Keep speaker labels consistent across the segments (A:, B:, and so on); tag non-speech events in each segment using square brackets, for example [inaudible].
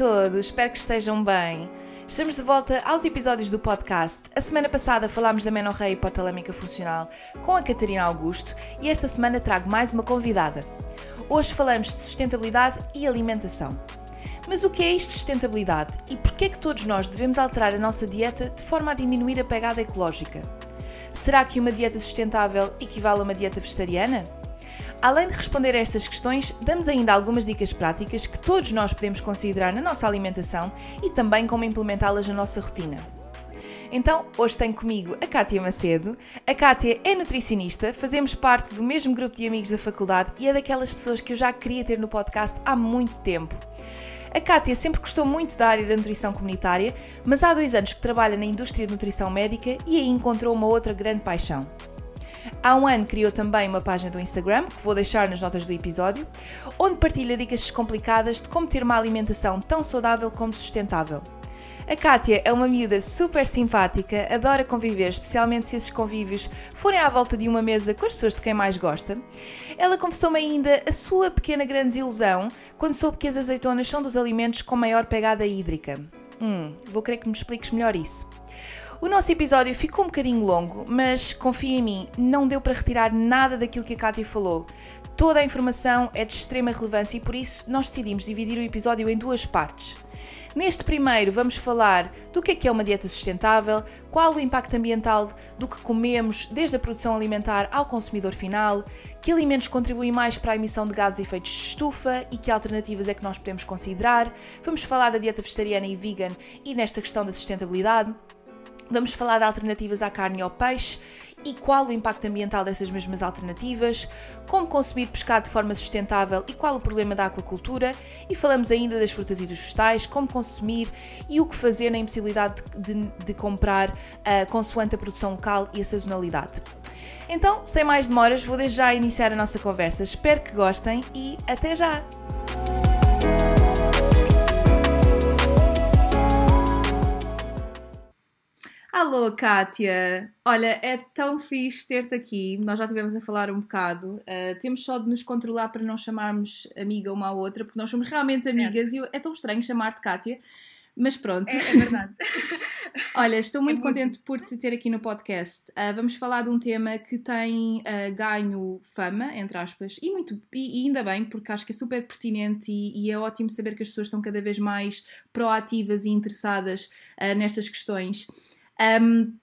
A: Todos, espero que estejam bem. Estamos de volta aos episódios do podcast. A semana passada falámos da menorreia hipotalâmica funcional com a Catarina Augusto e esta semana trago mais uma convidada. Hoje falamos de sustentabilidade e alimentação. Mas o que é isto de sustentabilidade e porquê é que todos nós devemos alterar a nossa dieta de forma a diminuir a pegada ecológica? Será que uma dieta sustentável equivale a uma dieta vegetariana? Além de responder a estas questões, damos ainda algumas dicas práticas que todos nós podemos considerar na nossa alimentação e também como implementá-las na nossa rotina. Então, hoje tenho comigo a Kátia Macedo. A Kátia é nutricionista, fazemos parte do mesmo grupo de amigos da faculdade e é daquelas pessoas que eu já queria ter no podcast há muito tempo. A Kátia sempre gostou muito da área da nutrição comunitária, mas há dois anos que trabalha na indústria de nutrição médica e aí encontrou uma outra grande paixão, Há um ano criou também uma página do Instagram, que vou deixar nas notas do episódio, onde partilha dicas descomplicadas de como ter uma alimentação tão saudável como sustentável. A Kátia é uma miúda super simpática, adora conviver, especialmente se esses convívios forem à volta de uma mesa com as pessoas de quem mais gosta. Ela confessou-me ainda a sua pequena grande desilusão quando soube que as azeitonas são dos alimentos com maior pegada hídrica. Hum, vou querer que me expliques melhor isso. O nosso episódio ficou um bocadinho longo, mas confia em mim, não deu para retirar nada daquilo que a Kátia falou. Toda a informação é de extrema relevância e por isso nós decidimos dividir o episódio em duas partes. Neste primeiro, vamos falar do que é que é uma dieta sustentável, qual o impacto ambiental do que comemos, desde a produção alimentar ao consumidor final, que alimentos contribuem mais para a emissão de gases e efeitos de estufa e que alternativas é que nós podemos considerar. Vamos falar da dieta vegetariana e vegan e nesta questão da sustentabilidade. Vamos falar de alternativas à carne e ao peixe e qual o impacto ambiental dessas mesmas alternativas, como consumir pescado de forma sustentável e qual o problema da aquacultura, e falamos ainda das frutas e dos vegetais, como consumir e o que fazer na impossibilidade de, de, de comprar uh, consoante a produção local e a sazonalidade. Então, sem mais demoras, vou desde já iniciar a nossa conversa. Espero que gostem e até já! Alô, Kátia! Olha, é tão fixe ter-te aqui. Nós já estivemos a falar um bocado. Uh, temos só de nos controlar para não chamarmos amiga uma à outra, porque nós somos realmente é. amigas é. e é tão estranho chamar-te Kátia. Mas pronto.
B: É, é verdade. [laughs]
A: Olha, estou muito é contente muito... por te ter aqui no podcast. Uh, vamos falar de um tema que tem uh, ganho fama, entre aspas, e, muito, e, e, ainda bem, porque acho que é super pertinente e, e, é ótimo saber que as pessoas estão cada vez mais proativas e interessadas uh, nestas questões. Um,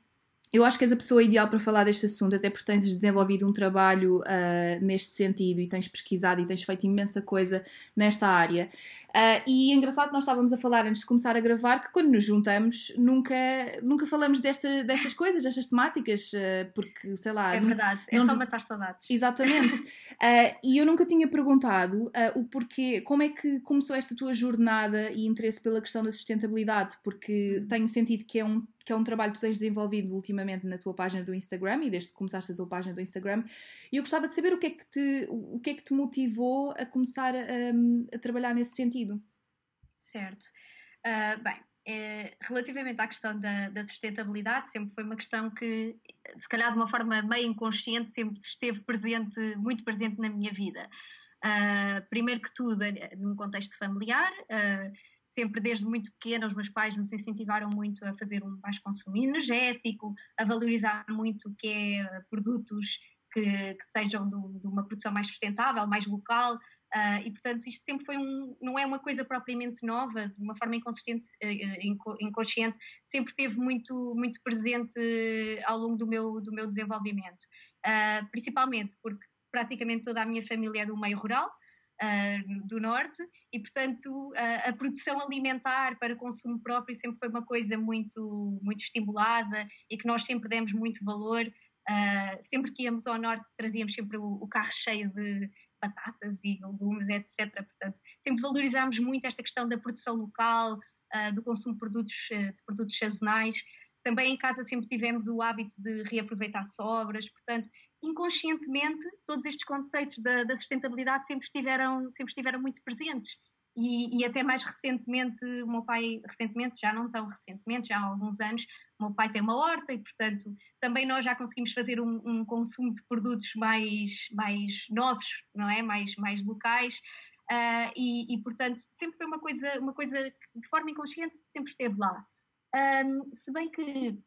A: eu acho que és a pessoa ideal para falar deste assunto, até porque tens desenvolvido um trabalho uh, neste sentido e tens pesquisado e tens feito imensa coisa nesta área. Uh, e é engraçado que nós estávamos a falar antes de começar a gravar que quando nos juntamos nunca, nunca falamos desta, destas coisas, destas temáticas, uh, porque sei lá.
B: É verdade, não, é não... só matar saudades.
A: Exatamente. [laughs] e eu nunca tinha perguntado o porquê, como é que começou esta tua jornada e interesse pela questão da sustentabilidade, porque uhum. tenho sentido que é um que é um trabalho que tu tens desenvolvido ultimamente na tua página do Instagram e desde que começaste a tua página do Instagram. E eu gostava de saber o que é que te, o que é que te motivou a começar a, a trabalhar nesse sentido.
B: Certo. Uh, bem, é, relativamente à questão da, da, sustentabilidade, sempre foi uma questão que, se calhar de uma forma meio inconsciente, sempre esteve presente, muito presente na minha vida. Uh, primeiro que tudo, num contexto familiar. Uh, sempre desde muito pequena os meus pais nos incentivaram muito a fazer um baixo consumo energético, a valorizar muito que é produtos que, que sejam do, de uma produção mais sustentável, mais local, uh, e portanto isto sempre foi um, não é uma coisa propriamente nova, de uma forma inconsistente, uh, inconsciente, sempre esteve muito, muito presente ao longo do meu, do meu desenvolvimento, uh, principalmente porque praticamente toda a minha família é do meio rural, uh, do Norte e, portanto, uh, a produção alimentar para consumo próprio sempre foi uma coisa muito, muito estimulada e que nós sempre demos muito valor. Uh, sempre que íamos ao norte trazíamos sempre o, o, carro cheio de batatas e legumes, etc. Portanto, sempre valorizámos muito esta questão da produção local, do consumo de produtos, de produtos sazonais. Também em casa sempre tivemos o hábito de reaproveitar sobras, portanto, inconscientemente, todos estes conceitos da, da sustentabilidade sempre estiveram, sempre estiveram muito presentes. E, e, até mais recentemente, o meu pai, recentemente, já não tão recentemente, já há alguns anos, o meu pai tem uma horta e, portanto, também nós já conseguimos fazer um, um consumo de produtos mais, mais nossos, não é? Mais, mais locais. Uh, e, e, portanto, sempre foi uma coisa, uma coisa que, de forma inconsciente, sempre esteve lá. Um, se bem que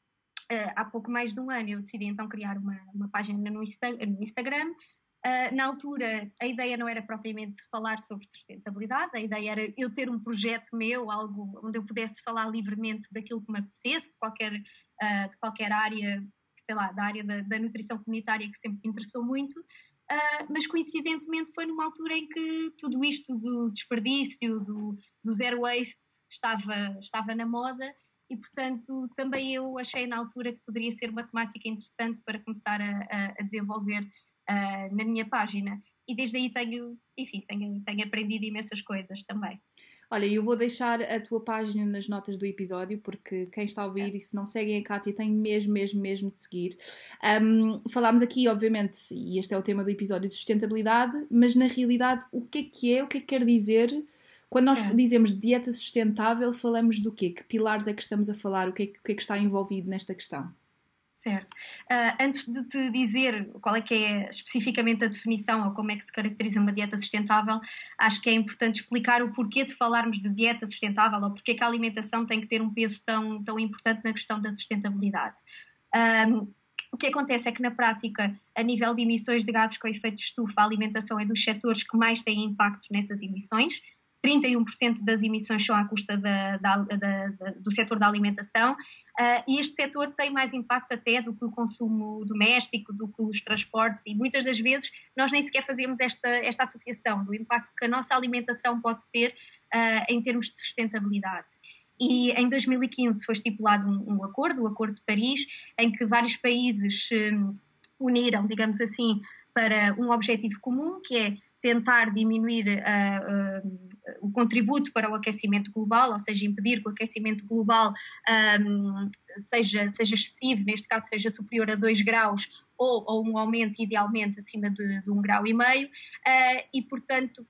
B: uh, há pouco mais de um ano eu decidi então criar uma, uma página no, Insta, no Instagram Uh, na altura, a ideia não era propriamente falar sobre sustentabilidade, a ideia era eu ter um projeto meu, algo onde eu pudesse falar livremente daquilo que me apetecesse, de qualquer, uh, de qualquer área, sei lá, da área da, da nutrição comunitária que sempre me interessou muito. Mas coincidentemente foi numa altura em que tudo isto do desperdício, do, do zero waste, estava, estava na moda e, portanto, também eu achei na altura que poderia ser uma temática interessante para começar a, a, desenvolver uh, na minha página. E desde aí tenho, enfim, tenho, tenho aprendido imensas coisas também.
C: Olha, eu vou deixar a tua página nas notas do episódio, porque quem está a ouvir é. e se não seguem a Kátia tem mesmo, mesmo, mesmo de seguir. Um, falámos aqui, obviamente, e este é o tema do episódio de sustentabilidade, mas na realidade, o que é que é, o que é que quer dizer? Quando nós é. dizemos dieta sustentável, falamos do quê? Que pilares é que estamos a falar? O que é que, que, é que está envolvido nesta questão?
B: Certo. Uh, antes de te dizer qual é que é especificamente a definição ou como é que se caracteriza uma dieta sustentável, acho que é importante explicar o porquê de falarmos de dieta sustentável ou porquê que a alimentação tem que ter um peso tão, tão importante na questão da sustentabilidade. Um, o que acontece é que, na prática, a nível de emissões de gases com efeito de estufa, a alimentação é dos setores que mais têm impacto nessas emissões. 31% das emissões são à custa da, da, da, do setor da alimentação uh, e este setor tem mais impacto até do que o consumo doméstico, do que os transportes e muitas das vezes nós nem sequer fazemos esta, esta associação do impacto que a nossa alimentação pode ter uh, em termos de sustentabilidade. E em 2015 foi estipulado um, um, acordo, o Acordo de Paris, em que vários países se um, uniram, digamos assim, para um objetivo comum, que é tentar diminuir uh, uh, o contributo para o aquecimento global, ou seja, impedir que o aquecimento global um, seja, seja excessivo, neste caso seja superior a 2 graus, ou, ou, um aumento idealmente acima de, de 1 um grau e meio, uh, e portanto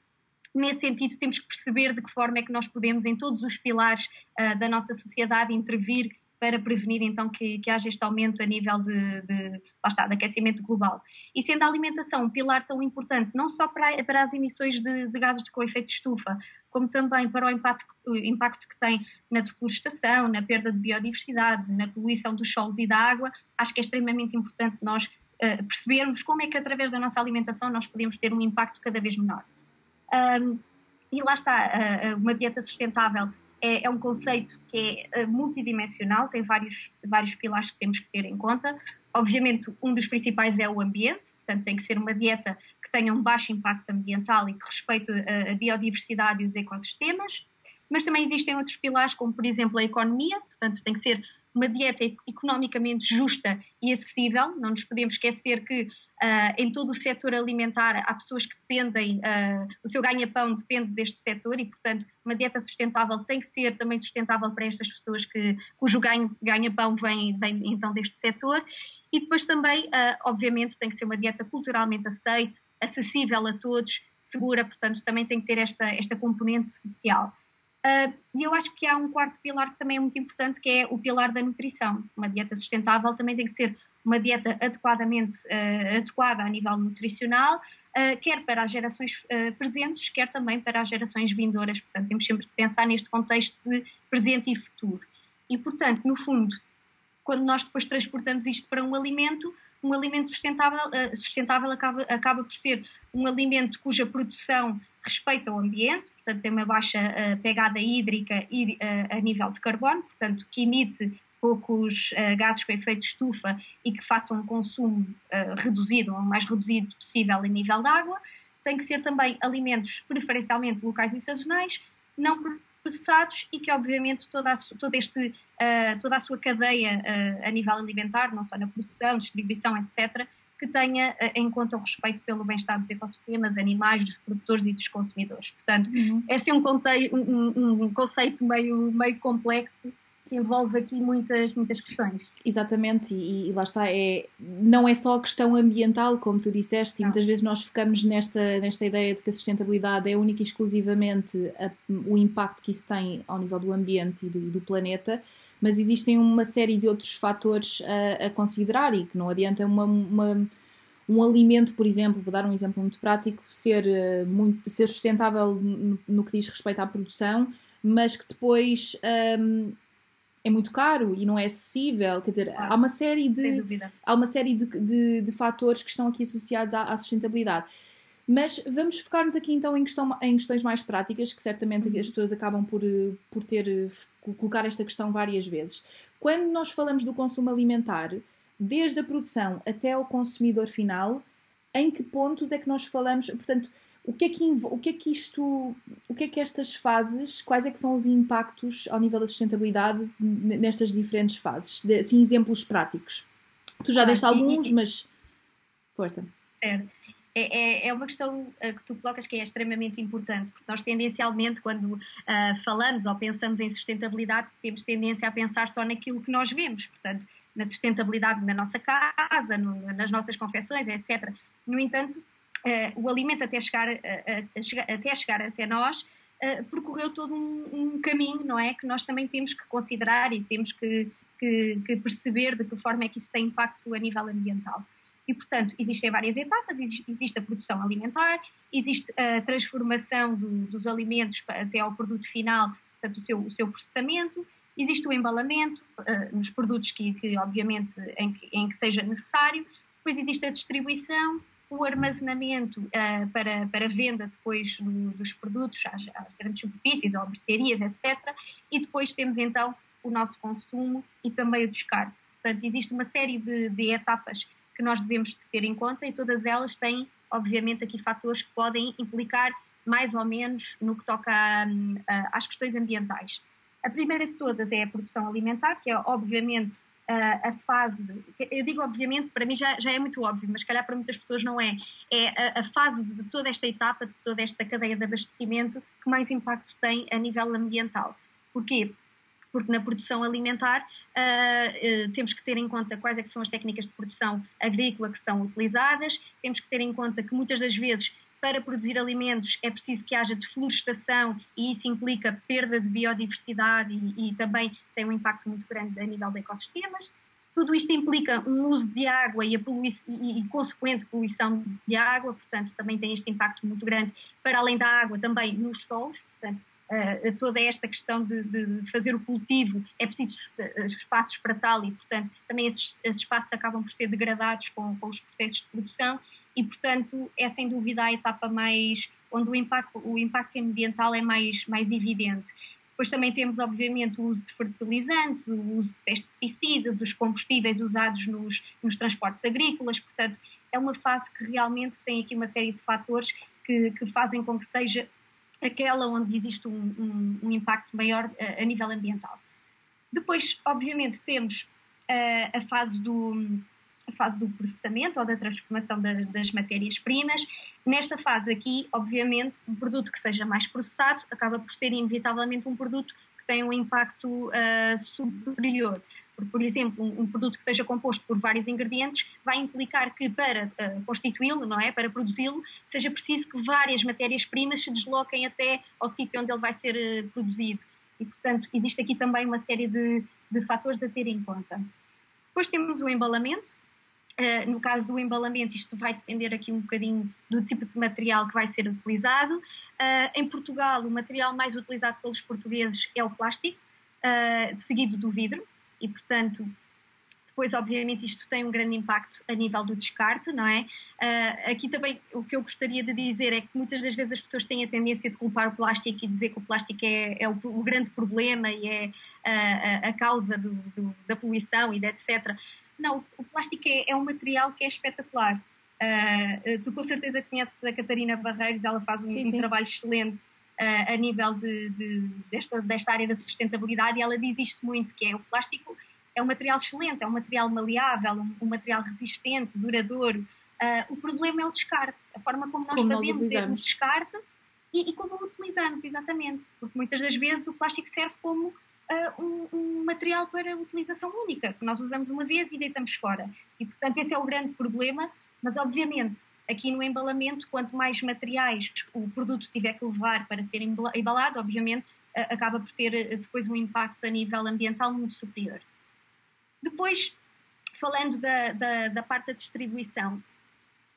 B: nesse sentido, temos que perceber de que forma é que nós podemos, em todos os pilares uh, da nossa sociedade, intervir para prevenir então que, que haja este aumento a nível de, de, está, de aquecimento global. E sendo a alimentação um pilar tão importante, não só para, para as emissões de, de gases com efeito de estufa, como também para o impacto, o impacto que tem na deflorestação, na perda de biodiversidade, na poluição dos solos e da água, acho que é extremamente importante nós uh, percebermos como é que através da nossa alimentação nós podemos ter um impacto cada vez menor. Um, e lá está, uh, uma dieta sustentável é, é um conceito que é uh, multidimensional, tem vários, vários pilares que temos que ter em conta. Obviamente, um dos principais é o ambiente, portanto, tem que ser uma dieta que tenha um baixo impacto ambiental e que respeite a, a biodiversidade e os ecossistemas. Mas também existem outros pilares, como por exemplo a economia, portanto, tem que ser uma dieta economicamente justa e acessível. Não nos podemos esquecer que uh, em todo o setor alimentar há pessoas que dependem, uh, o seu ganha-pão depende deste setor e, portanto, uma dieta sustentável tem que ser também sustentável para estas pessoas que, cujo ganha-pão vem, vem então deste setor. E depois também, uh, obviamente, tem que ser uma dieta culturalmente aceite, acessível a todos, segura, portanto, também tem que ter esta, esta componente social. Uh, e eu acho que há um quarto pilar que também é muito importante, que é o pilar da nutrição. Uma dieta sustentável também tem que ser uma dieta adequadamente uh, adequada a nível nutricional, uh, quer para as gerações presentes, quer também para as gerações vindouras. Portanto, temos sempre que pensar neste contexto de presente e futuro. E, portanto, no fundo, quando nós depois transportamos isto para um alimento, um alimento sustentável, sustentável acaba, acaba por ser um alimento cuja produção respeita o ambiente, portanto tem uma baixa uh, pegada hídrica e, uh, a nível de carbono, portanto que emite poucos uh, gases com efeito estufa e que faça um consumo reduzido, ou mais reduzido possível a nível de água. Tem que ser também alimentos preferencialmente locais e sazonais, não processados e que, obviamente, toda a, todo este, toda a sua cadeia a nível alimentar, não só na produção, distribuição, etc., que tenha uh, em conta o respeito pelo bem-estar dos ecossistemas, animais, dos produtores e dos consumidores. Portanto, uhum. é um, um, um, conceito meio, meio complexo que envolve aqui muitas, muitas questões.
A: Exatamente, e, e, lá está, é, não é só a questão ambiental, como tu disseste, e muitas vezes nós focamos nesta, nesta ideia de que a sustentabilidade é única e exclusivamente a, o impacto que isso tem ao nível do ambiente e do, do planeta, mas existem uma série de outros fatores a, a considerar e que não adianta uma, uma um alimento, por exemplo, vou dar um exemplo muito prático, ser, eh, muito, ser sustentável no, no que diz respeito à produção, mas que depois um, é muito caro e não é acessível. Quer dizer, há uma série de, há uma série de, de, de, fatores que estão aqui associados à, à, sustentabilidade. Mas vamos focar-nos aqui então em, questão, em questões mais práticas, que certamente uhum. as pessoas acabam por, por ter colocar esta questão várias vezes. Quando nós falamos do consumo alimentar, desde a produção até ao consumidor final, em que pontos é que nós falamos? Portanto, o que é que, o que, é que isto, o que é que estas fases, quais é que são os impactos ao nível da sustentabilidade nestas diferentes fases? Assim, exemplos práticos. Tu já ah, deste alguns, mas força.
B: Certo. É, é, é, uma questão eh, que tu colocas que é extremamente importante, porque nós tendencialmente, quando uh, falamos ou pensamos em sustentabilidade, temos tendência a pensar só naquilo que nós vemos, portanto, na sustentabilidade na nossa casa, no, nas nossas confecções, etc. No entanto, uh, o alimento até chegar, uh, até chegar até nós percorreu todo um, um, caminho, não é? Que nós também temos que considerar e temos que, que, que, perceber de que forma é que isso tem impacto a nível ambiental. E, portanto, existem várias etapas: existe a produção alimentar, existe a transformação do, dos alimentos até ao produto final, portanto, o seu, o seu processamento, existe o embalamento uh, nos produtos que, que obviamente, em que, em que, seja necessário, depois existe a distribuição, o armazenamento uh, para, para venda depois do, dos produtos às, às, grandes superfícies ou mercearias, etc. E depois temos então o nosso consumo e também o descarte. Portanto, existe uma série de, de etapas que nós devemos ter em conta e todas elas têm, obviamente, aqui fatores que podem implicar mais ou menos no que toca a, às questões ambientais. A primeira de todas é a produção alimentar, que é obviamente a, fase, eu digo obviamente, para mim já, já é muito óbvio, mas calhar para muitas pessoas não é, é a, a, fase de toda esta etapa, de toda esta cadeia de abastecimento que mais impacto tem a nível ambiental. Porquê? Porque na produção alimentar uh, uh, temos que ter em conta quais é são as técnicas de produção agrícola que são utilizadas, temos que ter em conta que muitas das vezes para produzir alimentos é preciso que haja deflorestação e isso implica perda de biodiversidade e, e também tem um impacto muito grande a nível de ecossistemas. Tudo isto implica um uso de água e, a e, e consequente poluição de água, portanto, também tem este impacto muito grande, para além da água, também nos solos, portanto, Uh, toda esta questão de, de, fazer o cultivo, é preciso uh, espaços para tal e, portanto, também esses, esses espaços acabam por ser degradados com, com, os processos de produção e, portanto, é sem dúvida a etapa mais onde o impacto, o impacto ambiental é mais, mais evidente. Depois também temos, obviamente, o uso de fertilizantes, o uso de pesticidas, os combustíveis usados nos, nos transportes agrícolas, portanto, é uma fase que realmente tem aqui uma série de fatores que, que fazem com que seja aquela onde existe um, um, um impacto maior a, eh, a, nível ambiental. Depois, obviamente, temos uh, a fase do, a fase do processamento ou da transformação das, das matérias-primas. Nesta fase aqui, obviamente, um produto que seja mais processado acaba por ser inevitavelmente um produto que tem um impacto uh, superior. Por, exemplo, um, um, produto que seja composto por vários ingredientes vai implicar que para uh, constituí-lo, não é, para produzi-lo, seja preciso que várias matérias-primas se desloquem até ao sítio onde ele vai ser uh, produzido. E, portanto, existe aqui também uma série de, de fatores a ter em conta. Depois temos o embalamento, Uh, no caso do embalamento, isto vai depender aqui um bocadinho do tipo de material que vai ser utilizado. Uh, em Portugal, o material mais utilizado pelos portugueses é o plástico, uh, seguido do vidro, e portanto, depois, obviamente, isto tem um grande impacto a nível do descarte, não é? aqui também o que eu gostaria de dizer é que muitas das vezes as pessoas têm a tendência de culpar o plástico e dizer que o plástico é, é o, o, grande problema e é a, a causa do, do, da poluição e de etc. Não, o plástico é, é um material que é espetacular. Uh, tu com certeza conheces a Catarina Barreiros, ela faz um, sim, sim. um trabalho excelente uh, a nível de, de, desta, desta área da sustentabilidade e ela diz isto muito, que é o plástico é um material excelente, é um material maleável, um, um material resistente, duradouro. Uh, o problema é o descarte, a forma como nós como fazemos nós o descarte e, e, como o utilizamos, exatamente. Porque muitas das vezes o plástico serve como uh, um, um, material para utilização única, que nós usamos uma vez e deitamos fora. E, portanto, esse é o grande problema, mas obviamente aqui no embalamento, quanto mais materiais o produto tiver que levar para ser embalado, obviamente uh, acaba por ter depois um impacto a nível ambiental muito superior. Depois, falando da, da, da parte da distribuição,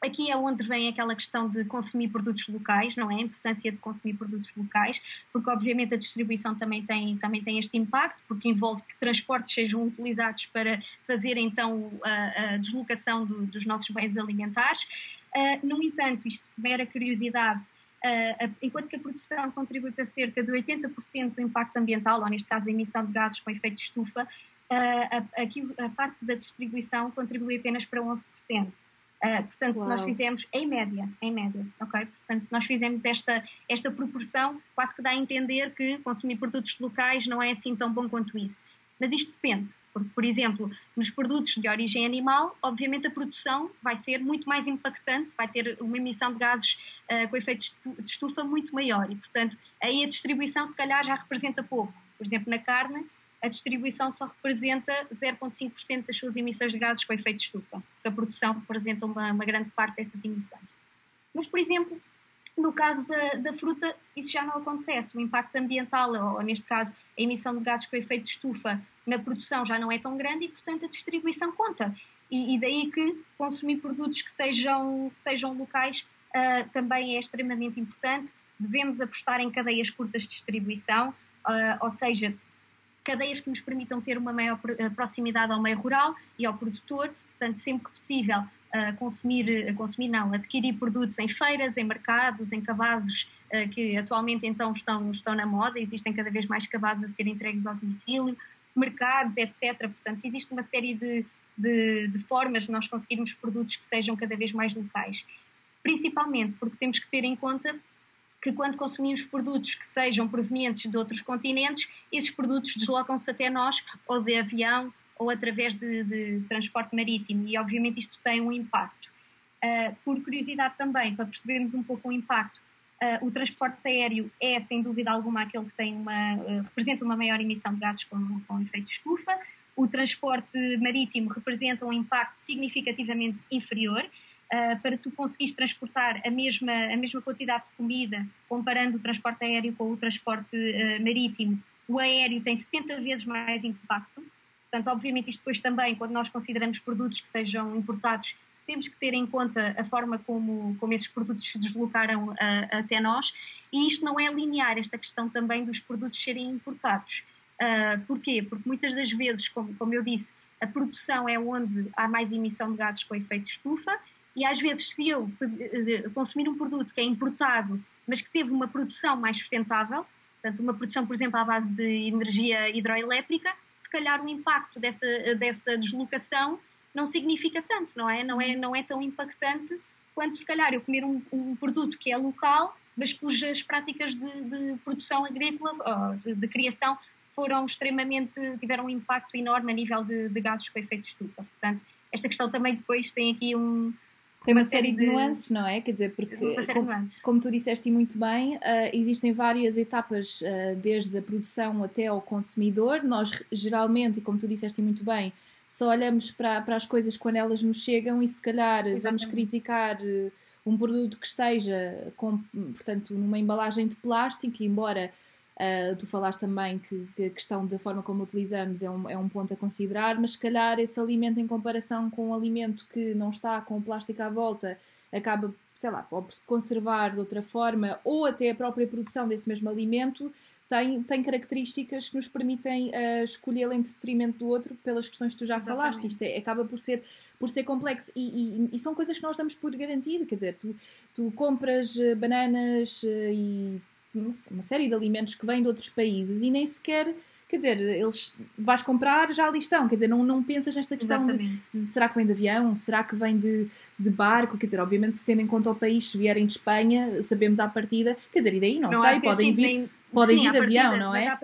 B: aqui é onde vem aquela questão de consumir produtos locais, não é? A importância de consumir produtos locais, porque obviamente a distribuição também tem, também tem este impacto, porque envolve que transportes sejam utilizados para fazer então a, a deslocação do, dos nossos bens alimentares. Uh, no entanto, isto mera curiosidade, uh, enquanto que a produção contribui para cerca de 80% do impacto ambiental, ou neste caso a emissão de gases com efeito de estufa, a, aqui, a parte da distribuição contribui apenas para 11%. Uh, portanto, Uau. se nós fizermos em média, em média, ok? Portanto, se nós fizermos esta, esta proporção, quase que dá a entender que consumir produtos locais não é assim tão bom quanto isso. Mas isto depende, porque, por exemplo, nos produtos de origem animal, obviamente a produção vai ser muito mais impactante, vai ter uma emissão de gases uh, com efeitos de estufa muito maior e, portanto, aí a distribuição se calhar já representa pouco. Por exemplo, na carne, a distribuição só representa 0,5% das suas emissões de gases com efeito de estufa. A produção representa uma, uma, grande parte dessas emissões. Mas, por exemplo, no caso da, da, fruta, isso já não acontece. O impacto ambiental, ou neste caso, a emissão de gases com efeito de estufa na produção já não é tão grande e, portanto, a distribuição conta. E, e daí que consumir produtos que sejam, sejam locais uh, também é extremamente importante. Devemos apostar em cadeias curtas de distribuição, uh, ou seja, cadeias que nos permitam ter uma maior eh, proximidade ao meio rural e ao produtor, portanto, sempre que possível, consumir, consumir não, adquirir produtos em feiras, em mercados, em cabazes que atualmente então estão, estão na moda, existem cada vez mais cabazes a serem entregues ao domicílio, mercados, etc. Portanto, existe uma série de, de, de formas de nós conseguirmos produtos que sejam cada vez mais locais. Principalmente porque temos que ter em conta que quando consumimos produtos que sejam provenientes de outros continentes, esses produtos deslocam-se até nós, ou de avião, ou através de, de transporte marítimo, e obviamente isto tem um impacto. Uh, por curiosidade também, para percebermos um pouco o impacto, uh, o transporte aéreo é, sem dúvida alguma, aquele que tem uma, uh, representa uma maior emissão de gases com, com efeito de estufa, o transporte marítimo representa um impacto significativamente inferior, uh, para tu conseguires transportar a mesma, a mesma quantidade de comida, comparando o transporte aéreo com o transporte marítimo, o aéreo tem 70 vezes mais impacto. Portanto, obviamente, isto depois também, quando nós consideramos produtos que sejam importados, temos que ter em conta a forma como, como esses produtos se deslocaram uh, até nós. E isto não é linear, esta questão também dos produtos serem importados. Uh, porquê? Porque muitas das vezes, como, como eu disse, a produção é onde há mais emissão de gases com efeito estufa e às vezes, se eu eh, consumir um produto que é importado, mas que teve uma produção mais sustentável, portanto, uma produção, por exemplo, à base de energia hidroelétrica, se calhar o impacto dessa, dessa deslocação não significa tanto, não é? Não é, não é tão impactante quanto se calhar eu comer um, um produto que é local, mas cujas práticas de, de produção agrícola, de, de, criação, foram extremamente, tiveram um impacto enorme a nível de, de gases com efeito estufa. Portanto, esta questão também depois tem aqui um,
A: tem uma, uma série, série de, nuances, não é? Quer dizer, porque, como, como, tu disseste muito bem, uh, existem várias etapas, uh, desde a produção até ao consumidor. Nós, geralmente, e como tu disseste muito bem, só olhamos para, para as coisas quando elas nos chegam e, se calhar, Exatamente. vamos criticar uh, um produto que esteja, com, portanto, numa embalagem de plástico, embora Uh, tu falaste também que, que, a questão da forma como utilizamos é um, é um ponto a considerar, mas se calhar esse alimento em comparação com um alimento que não está com o plástico à volta acaba, sei lá, por se conservar de outra forma ou até a própria produção desse mesmo alimento tem, tem características que nos permitem uh, escolhê-lo em detrimento do outro pelas questões que tu já Exatamente. falaste. Isto é, acaba por ser, por ser complexo e, e, e, são coisas que nós damos por garantido. Quer dizer, tu, tu compras uh, bananas e uma série de alimentos que vêm de outros países e nem sequer quer dizer, eles vais comprar, já ali estão, quer dizer, não, não pensas nesta questão Exatamente. de será que vem de avião, será que vem de, de barco, quer dizer, obviamente tendo em conta o país, se vierem de Espanha, sabemos à partida, quer dizer, e daí não, não sei, podem vir, nem, podem sim, vir de avião, não é?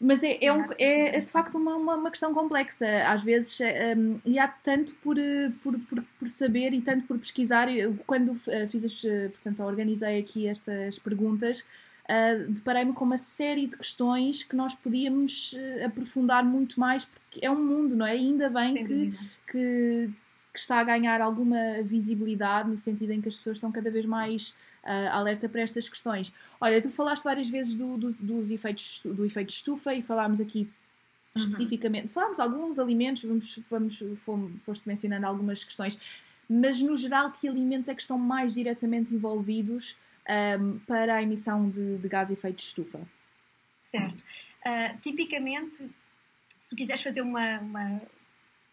A: Mas é, é, um, é, é, de facto uma, uma, uma, questão complexa, às vezes, um, eh, e há tanto por, eh, por, por, por, saber e tanto por pesquisar. Eu, quando eh, fiz as, portanto, organizei aqui estas perguntas, uh, deparei-me com uma série de questões que nós podíamos uh, aprofundar muito mais, porque é um mundo, não é? Ainda bem que, que, que, está a ganhar alguma visibilidade, no sentido em que as pessoas estão cada vez mais uh, alerta para estas questões. Olha, tu falaste várias vezes do, do, dos efeitos, do efeito estufa e falámos aqui uhum. especificamente, falámos de alguns alimentos, vamos, vamos, fomos, foste mencionando algumas questões, mas no geral, que alimentos é que estão mais diretamente envolvidos um, para a emissão de, de gás de efeito de estufa?
B: Certo. Uh, tipicamente, se tu quiseres fazer uma, uma,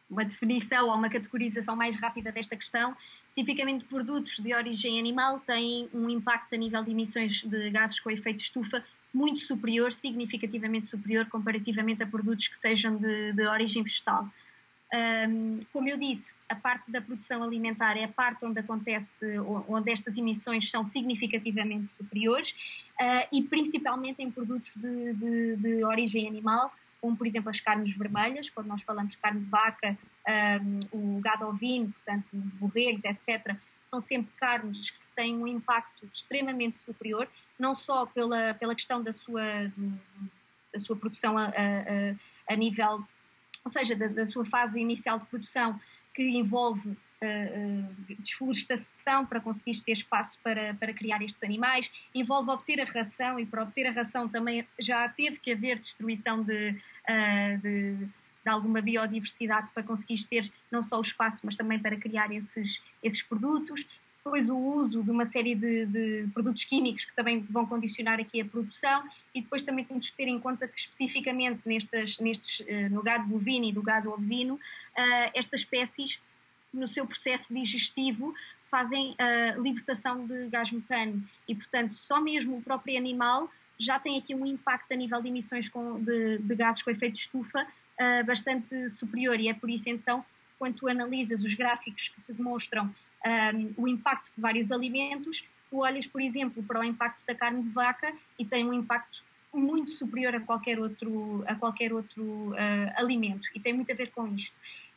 B: uma, definição ou uma categorização mais rápida desta questão, tipicamente produtos de origem animal têm um impacto a nível de emissões de gases com efeito de estufa muito superior, significativamente superior, comparativamente a produtos que sejam de, de origem vegetal. Um, como eu disse, a parte da produção alimentar é a parte onde acontece, onde estas emissões são significativamente superiores uh, e principalmente em produtos de, de, de, origem animal, como por exemplo as carnes vermelhas, quando nós falamos de carne de vaca, um, o gado ovino, portanto borregos, etc., são sempre carnes que têm um impacto extremamente superior, não só pela, pela questão da sua, da sua produção a, a, a nível, ou seja, da, da sua fase inicial de produção, que envolve desflorestação para conseguir ter espaço para, para criar estes animais, envolve obter a ração e para obter a ração também já teve que haver destruição de, uh, de, de, alguma biodiversidade para conseguir ter não só o espaço, mas também para criar esses, esses produtos. Depois o uso de uma série de, de produtos químicos que também vão condicionar aqui a produção e depois também temos que ter em conta que especificamente nestes, nestes, no gado bovino e do gado ovino, estas espécies, no seu processo digestivo, fazem a libertação de gás metano e, portanto, só mesmo o próprio animal já tem aqui um impacto a nível de emissões com, de, de, gases com efeito de estufa uh, bastante superior. E é por isso então quando tu analisas os gráficos que te demonstram um, ah, o impacto de vários alimentos, tu olhas, por exemplo, para o impacto da carne de vaca e tem um impacto muito superior a qualquer outro, a qualquer outro uh, alimento. E tem muito a ver com isto.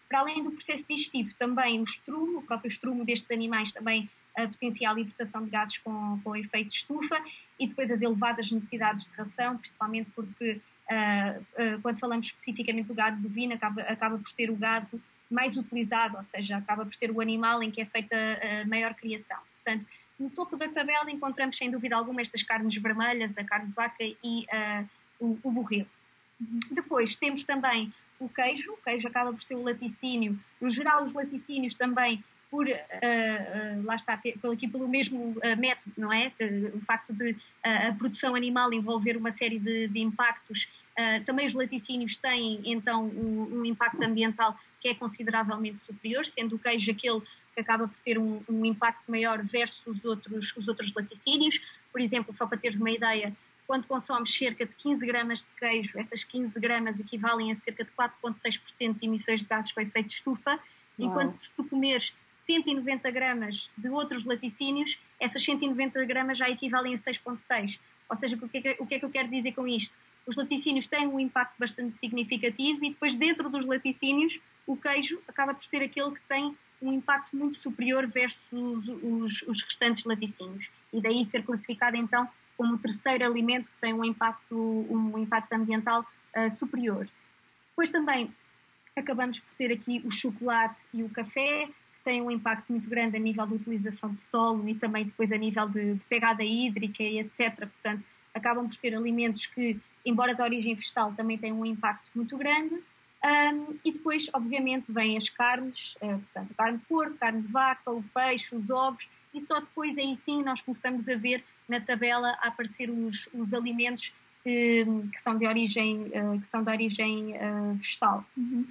B: Para além do processo digestivo, também o estrumo, o próprio estrumo destes animais também uh, a libertação de gases com, com efeito de estufa e depois as elevadas necessidades de ração, principalmente porque uh, uh, quando falamos especificamente do gado bovino, acaba, acaba por ser o gado mais utilizado, ou seja, acaba por ser o animal em que é feita a maior criação. Portanto, no topo da tabela encontramos sem dúvida alguma estas carnes vermelhas, a carne de vaca e o, o borrego. Depois temos também o queijo, o queijo acaba por ser o laticínio. No geral, os laticínios também, por, uh, uh, lá está, pelo, aqui pelo mesmo uh, método, não é? o facto de a produção animal envolver uma série de, de impactos, também os laticínios têm, então, um, um, impacto ambiental que é consideravelmente superior, sendo o queijo aquele que acaba por ter um, um impacto maior versus os outros, os outros laticínios. Por exemplo, só para teres uma ideia, quando consomes cerca de 15 gramas de queijo, essas 15 gramas equivalem a cerca de 4,6% de emissões de gases com efeito de estufa, Uau. enquanto se tu comeres 190 gramas de outros laticínios, essas 190 gramas já equivalem a 6,6%. Ou seja, o que, é que, o que é que eu quero dizer com isto? Os laticínios têm um impacto bastante significativo e depois dentro dos laticínios o queijo acaba por ser aquele que tem um impacto muito superior versus os, os, os restantes laticínios. E daí ser classificado então como terceiro alimento que tem um impacto, um impacto ambiental uh, superior. Depois também acabamos por ter aqui o chocolate e o café, que têm um impacto muito grande a nível de utilização de solo e também depois a nível de, de pegada hídrica e etc. Portanto, acabam por ser alimentos que, embora de origem vegetal, também têm um impacto muito grande. Um, e depois, obviamente, vêm as carnes, uh, portanto, carne de porco, carne de vaca, o peixe, os ovos, e só depois aí sim nós começamos a ver na tabela a aparecer os, os alimentos que, que, são de origem, uh, que são de origem uh, vegetal. Uhum.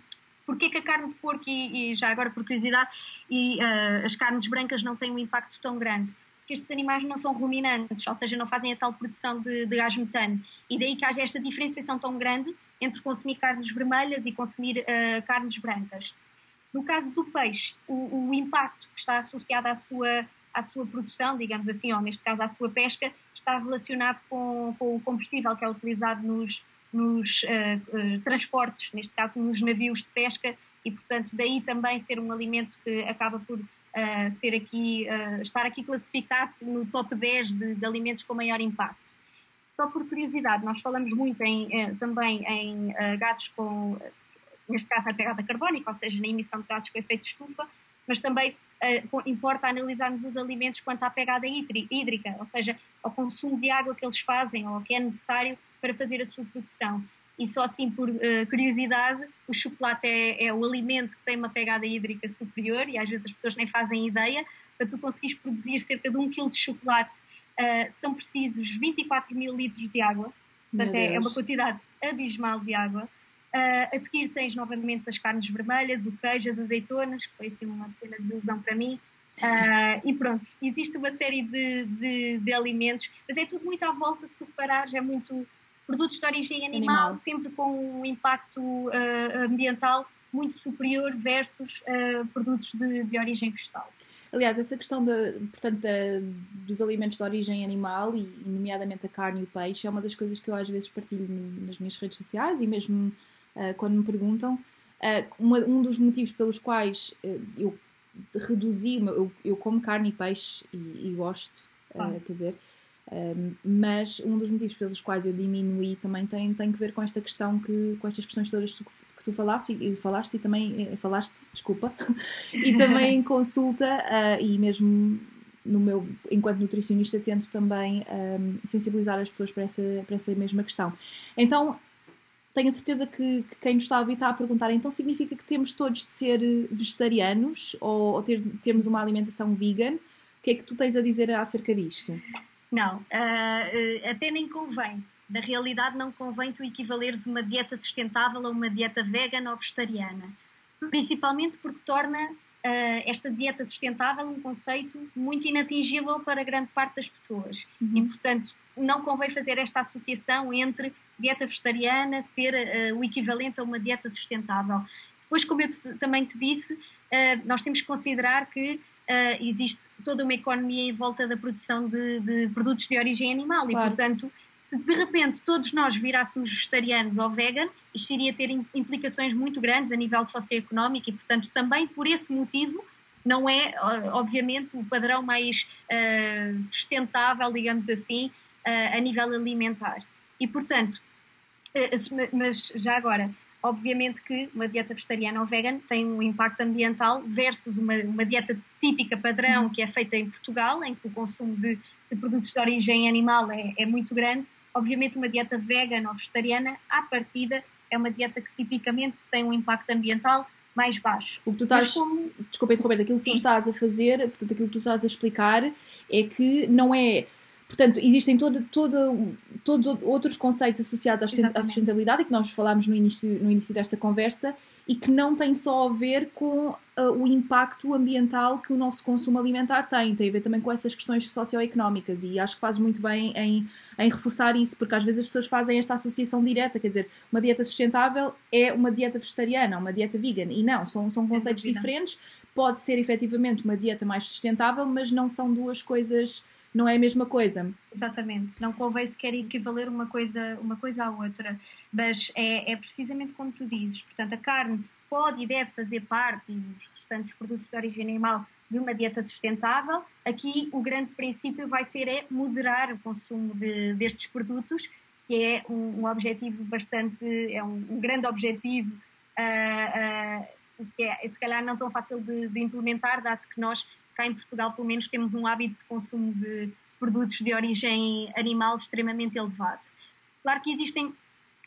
B: Porquê que a carne de porco e, e já agora por curiosidade, e uh, as carnes brancas não têm um impacto tão grande? que estes animais não são ruminantes, ou seja, não fazem a tal produção de, de gás metano. E daí que haja esta diferenciação tão grande entre consumir carnes vermelhas e consumir uh, carnes brancas. No caso do peixe, o, o, impacto que está associado à sua, à sua produção, digamos assim, ou neste caso à sua pesca, está relacionado com, com o combustível que é utilizado nos, nos uh, transportes, neste caso nos navios de pesca, e portanto daí também ser um alimento que acaba por uh, ser aqui, estar aqui classificado no top 10 de, de, alimentos com maior impacto. Só por curiosidade, nós falamos muito em, também em gatos com, neste caso, a pegada carbónica, ou seja, na emissão de gases com efeito de estufa, mas também uh, importa analisarmos os alimentos quanto à pegada hídrica, ou seja, ao consumo de água que eles fazem ou que é necessário para fazer a sua produção. E só assim, por uh, curiosidade, o chocolate é, é, o alimento que tem uma pegada hídrica superior e às vezes as pessoas nem fazem ideia. Para tu conseguires produzir cerca de um quilo de chocolate, uh, são precisos 24 mil litros de água. Portanto, é, é, uma quantidade abismal de água. Uh, a seguir tens novamente as carnes vermelhas, o queijo, as azeitonas, que foi assim uma pequena desilusão para mim. Uh, e pronto, existe uma série de, de, de, alimentos, mas é tudo muito à volta, se tu reparares, é muito produtos de origem animal, animal. sempre com um impacto uh, ambiental muito superior versus produtos de, de origem vegetal.
A: Aliás, essa questão de, portanto, de, dos alimentos de origem animal, e nomeadamente a carne e o peixe, é uma das coisas que eu às vezes partilho nas minhas redes sociais e mesmo uh, quando me perguntam. Uh, uma, um dos motivos pelos quais uh, eu reduzi, eu, eu como carne e peixe e, e gosto, ah. quer dizer, mas um dos motivos pelos quais eu diminuí também tem, tem que ver com esta questão que, com estas questões todas que, que tu falaste e falaste e também falaste, desculpa, [laughs] e também em consulta e mesmo no meu, enquanto nutricionista, tento também um, sensibilizar as pessoas para essa, para essa mesma questão. Então, tenho a certeza que, que, quem nos está a ouvir está a perguntar, então significa que temos todos de ser vegetarianos ou, ou ter, termos uma alimentação vegan? O que é que tu tens a dizer acerca disto?
B: Não, uh, até nem convém. Na realidade, não convém tu equivaleres uma dieta sustentável a uma dieta vegan ou vegetariana. Principalmente porque torna uh, esta dieta sustentável um conceito muito inatingível para grande parte das pessoas. Uhum. E, portanto, não convém fazer esta associação entre dieta vegetariana ser uh, o equivalente a uma dieta sustentável. Depois, como eu te, também te disse, uh, nós temos que considerar que uh, existe toda uma economia em volta da produção de, de produtos de origem animal claro. e, portanto, se de repente todos nós virássemos vegetarianos ou vegan, isto iria ter implicações muito grandes a nível socioeconómico e, portanto, também por esse motivo não é, obviamente, o padrão mais sustentável, digamos assim, a nível alimentar. E, portanto, mas já agora, obviamente que uma dieta vegetariana ou vegan tem um impacto ambiental versus uma, uma dieta típica padrão que é feita em Portugal, em que o consumo de, de produtos de origem animal é, é, muito grande. Obviamente, uma dieta vegan ou vegetariana, à partida, é uma dieta que tipicamente tem um impacto ambiental mais baixo.
A: O que tu estás, como... desculpa interromper, aquilo que Sim. tu estás a fazer, portanto, aquilo que tu estás a explicar é que não é Portanto, existem todo, todo, todo outros conceitos associados à sustentabilidade que nós falámos no início, no início desta conversa e que não têm só a ver com uh, o impacto ambiental que o nosso consumo alimentar tem, tem a ver também com essas questões socioeconómicas e acho que fazes muito bem em, em reforçar isso, porque às vezes as pessoas fazem esta associação direta, quer dizer, uma dieta sustentável é uma dieta vegetariana, uma dieta vegan, e não, são, são conceitos diferentes, pode ser efetivamente uma dieta mais sustentável, mas não são duas coisas não é a mesma coisa.
B: Exatamente, não convém sequer equivaler uma coisa, uma coisa à outra, mas é, é precisamente como tu dizes, portanto a carne pode e deve fazer parte, e os restantes produtos de origem animal, de uma dieta sustentável. Aqui o grande princípio vai ser é moderar o consumo de, destes produtos, que é um, um objetivo bastante, é um, um grande objetivo uh, uh, que é se calhar não tão fácil de, de implementar, dado que nós cá em Portugal, pelo menos, temos um hábito de consumo de produtos de origem animal extremamente elevado. Claro que existem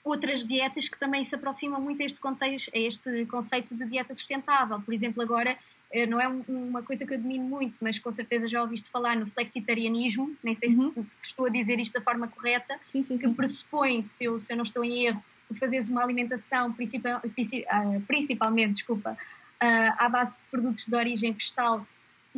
B: outras dietas que também se aproximam muito a este, contexto, a este conceito de dieta sustentável. Por exemplo, agora, eh, não é uma coisa que eu domino muito, mas com certeza já ouviste falar no flexitarianismo, nem sei uhum. se, estou a dizer isto da forma correta,
A: sim, sim,
B: que
A: sim.
B: pressupõe, se eu, se eu não estou em erro, de fazeres uma alimentação principal, ah, principalmente desculpa, ah, à base de produtos de origem vegetal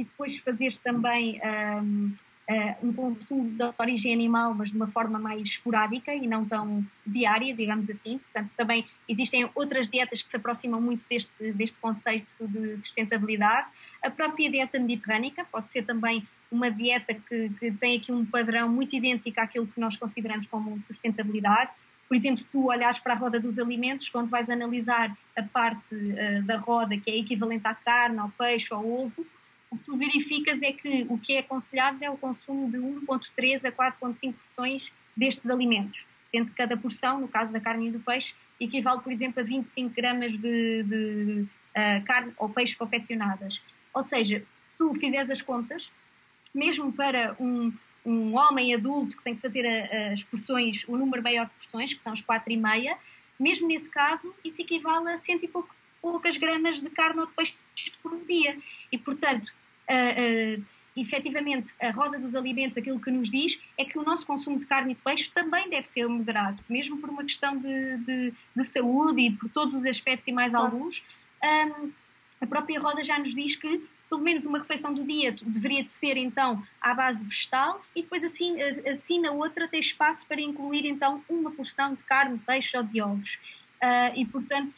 B: e depois fazer também um, uh, um consumo de origem animal, mas de uma forma mais esporádica e não tão diária, digamos assim. Portanto, também existem outras dietas que se aproximam muito deste, deste conceito de sustentabilidade. A própria dieta mediterrânica pode ser também uma dieta que, que tem aqui um padrão muito idêntico àquilo que nós consideramos como sustentabilidade. Por exemplo, se tu olhares para a roda dos alimentos, quando vais analisar a parte uh, da roda que é equivalente à carne, ao peixe, ao ovo, o que tu verificas é que o que é aconselhado é o consumo de 1,3 a 4,5 porções destes alimentos, sendo que cada porção, no caso da carne e do peixe, equivale, por exemplo, a 25 gramas de, de uh, carne ou peixe confeccionadas. Ou seja, se tu fizeres as contas, mesmo para um, um homem adulto que tem que fazer a, as porções, o número maior de porções, que são os 4,5, mesmo nesse caso, isso equivale a cento e pouco, poucas gramas de carne ou de peixe por dia. E, portanto, uh, uh, efetivamente, a roda dos alimentos, aquilo que nos diz é que o nosso consumo de carne e de peixe também deve ser moderado, mesmo por uma questão de, de, de saúde e por todos os aspectos e mais alguns. Um, a própria roda já nos diz que pelo menos uma refeição do dia deveria de ser então à base vegetal e depois assim, assim na outra tem espaço para incluir então uma porção de carne, peixe ou de ovos. Uh, e portanto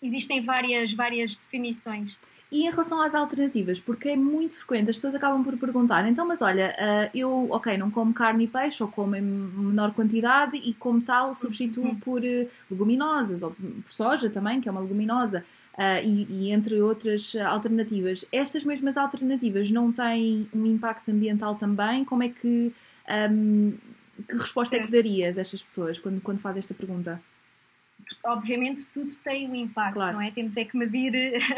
B: existem várias, várias definições.
A: E em relação às alternativas, porque é muito frequente, as pessoas acabam por perguntar, então, mas olha, uh, eu, ok, não como carne e peixe, ou como em menor quantidade, e como tal substituo uhum. por uh, leguminosas, ou por soja também, que é uma leguminosa, uh, e, e, entre outras alternativas. Estas mesmas alternativas não têm um impacto ambiental também? Como é que. Um, que resposta é que darias a estas pessoas quando, quando fazes esta pergunta?
B: Obviamente tudo tem um impacto, claro. não é? Temos é que medir